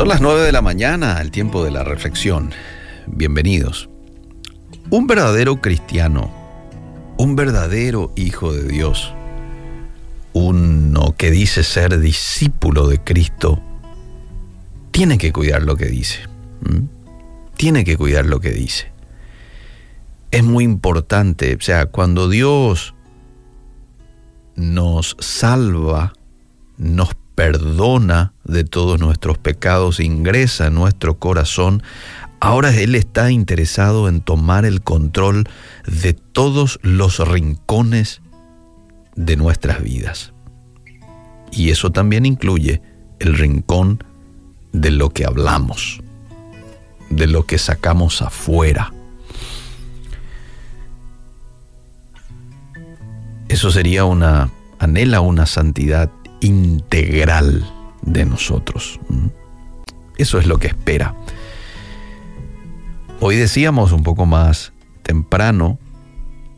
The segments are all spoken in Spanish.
Son las 9 de la mañana, el tiempo de la reflexión. Bienvenidos. Un verdadero cristiano, un verdadero hijo de Dios, uno que dice ser discípulo de Cristo, tiene que cuidar lo que dice. Tiene que cuidar lo que dice. Es muy importante, o sea, cuando Dios nos salva, nos perdona de todos nuestros pecados, ingresa en nuestro corazón, ahora Él está interesado en tomar el control de todos los rincones de nuestras vidas. Y eso también incluye el rincón de lo que hablamos, de lo que sacamos afuera. Eso sería una, anhela una santidad integral de nosotros. Eso es lo que espera. Hoy decíamos un poco más temprano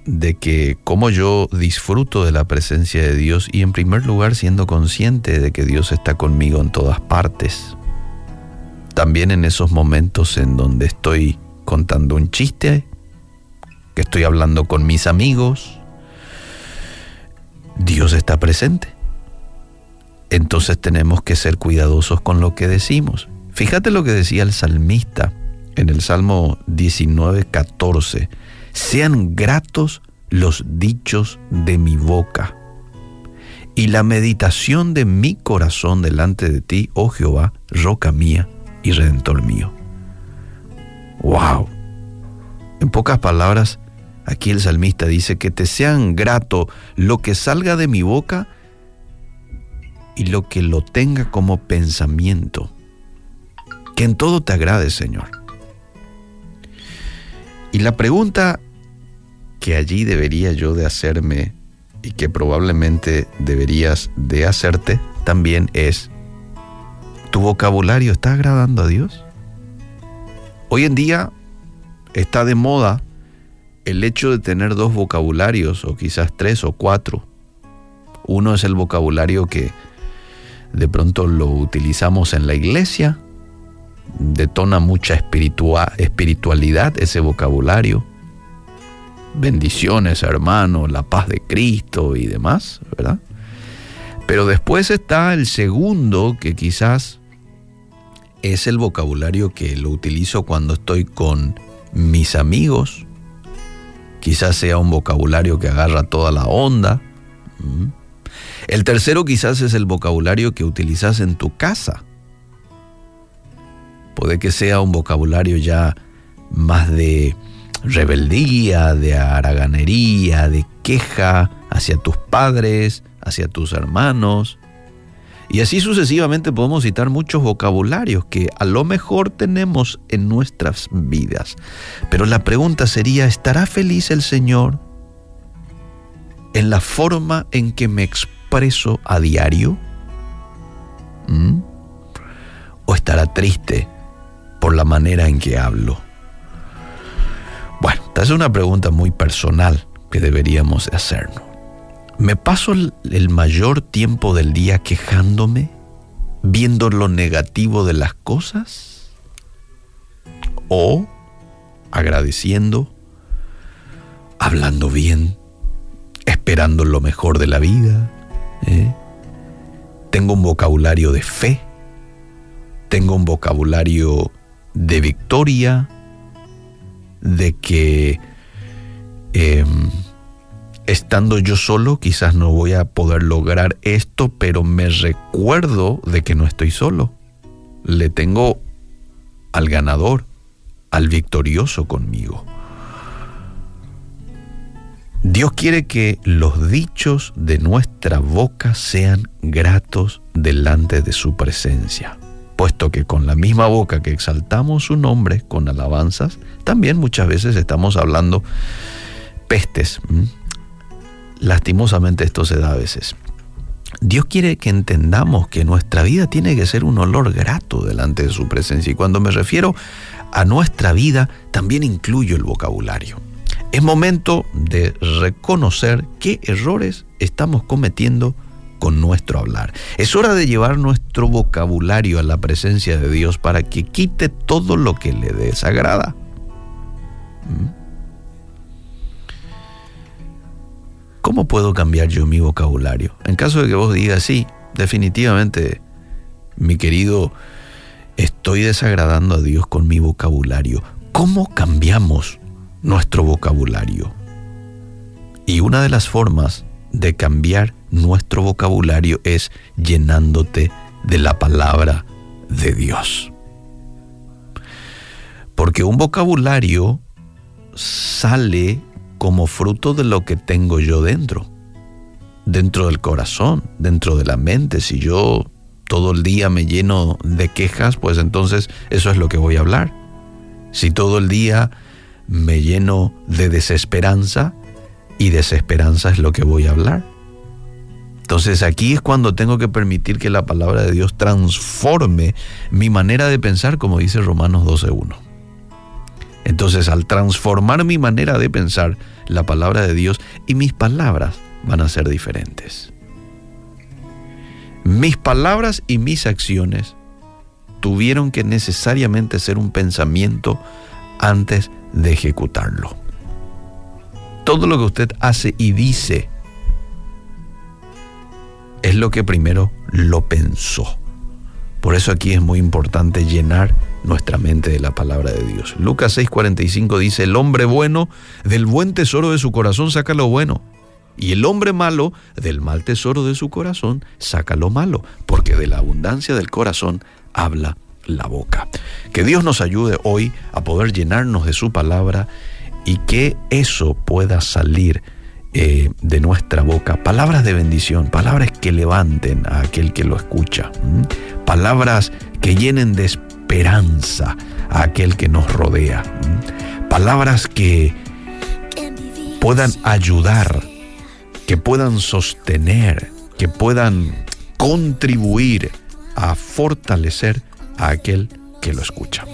de que como yo disfruto de la presencia de Dios y en primer lugar siendo consciente de que Dios está conmigo en todas partes. También en esos momentos en donde estoy contando un chiste, que estoy hablando con mis amigos, Dios está presente entonces tenemos que ser cuidadosos con lo que decimos. Fíjate lo que decía el salmista en el Salmo 19, 14. Sean gratos los dichos de mi boca y la meditación de mi corazón delante de ti, oh Jehová, roca mía y redentor mío. ¡Wow! En pocas palabras, aquí el salmista dice que te sean grato lo que salga de mi boca y lo que lo tenga como pensamiento. Que en todo te agrade, Señor. Y la pregunta que allí debería yo de hacerme y que probablemente deberías de hacerte también es, ¿tu vocabulario está agradando a Dios? Hoy en día está de moda el hecho de tener dos vocabularios o quizás tres o cuatro. Uno es el vocabulario que de pronto lo utilizamos en la iglesia, detona mucha espiritualidad ese vocabulario. Bendiciones, hermano, la paz de Cristo y demás, ¿verdad? Pero después está el segundo, que quizás es el vocabulario que lo utilizo cuando estoy con mis amigos. Quizás sea un vocabulario que agarra toda la onda. El tercero quizás es el vocabulario que utilizas en tu casa. Puede que sea un vocabulario ya más de rebeldía, de haraganería, de queja hacia tus padres, hacia tus hermanos. Y así sucesivamente podemos citar muchos vocabularios que a lo mejor tenemos en nuestras vidas. Pero la pregunta sería, ¿estará feliz el Señor en la forma en que me expreso? Preso a diario? ¿Mm? ¿O estará triste por la manera en que hablo? Bueno, esta es una pregunta muy personal que deberíamos hacernos. ¿Me paso el mayor tiempo del día quejándome, viendo lo negativo de las cosas? ¿O agradeciendo, hablando bien, esperando lo mejor de la vida, ¿eh? Tengo un vocabulario de fe, tengo un vocabulario de victoria, de que em, estando yo solo quizás no voy a poder lograr esto, pero me recuerdo de que no estoy solo. Le tengo al ganador, al victorioso conmigo. Dios quiere que los dichos de nuestra boca sean gratos delante de su presencia, puesto que con la misma boca que exaltamos su nombre con alabanzas, también muchas veces estamos hablando pestes. Lastimosamente esto se da a veces. Dios quiere que entendamos que nuestra vida tiene que ser un olor grato delante de su presencia. Y cuando me refiero a nuestra vida, también incluyo el vocabulario. Es momento de reconocer qué errores estamos cometiendo con nuestro hablar. Es hora de llevar nuestro vocabulario a la presencia de Dios para que quite todo lo que le desagrada. ¿Mm? ¿Cómo puedo cambiar yo mi vocabulario? En caso de que vos digas, sí, definitivamente, mi querido, estoy desagradando a Dios con mi vocabulario. ¿Cómo cambiamos nuestro vocabulario? Y una de las formas de cambiar nuestro vocabulario es llenándote de la palabra de Dios. Porque un vocabulario sale como fruto de lo que tengo yo dentro, dentro del corazón, dentro de la mente. Si yo todo el día me lleno de quejas, pues entonces eso es lo que voy a hablar. Si todo el día me lleno de desesperanza, y desesperanza es lo que voy a hablar. Entonces aquí es cuando tengo que permitir que la palabra de Dios transforme mi manera de pensar, como dice Romanos 12.1. Entonces al transformar mi manera de pensar, la palabra de Dios y mis palabras van a ser diferentes. Mis palabras y mis acciones tuvieron que necesariamente ser un pensamiento antes de ejecutarlo. Todo lo que usted hace y dice es lo que primero lo pensó. Por eso aquí es muy importante llenar nuestra mente de la palabra de Dios. Lucas 6:45 dice, el hombre bueno del buen tesoro de su corazón saca lo bueno, y el hombre malo del mal tesoro de su corazón saca lo malo, porque de la abundancia del corazón habla la boca. Que Dios nos ayude hoy a poder llenarnos de su palabra y que eso pueda salir eh, de nuestra boca. Palabras de bendición, palabras que levanten a aquel que lo escucha. Palabras que llenen de esperanza a aquel que nos rodea. Palabras que puedan ayudar, que puedan sostener, que puedan contribuir a fortalecer a aquel que lo escucha.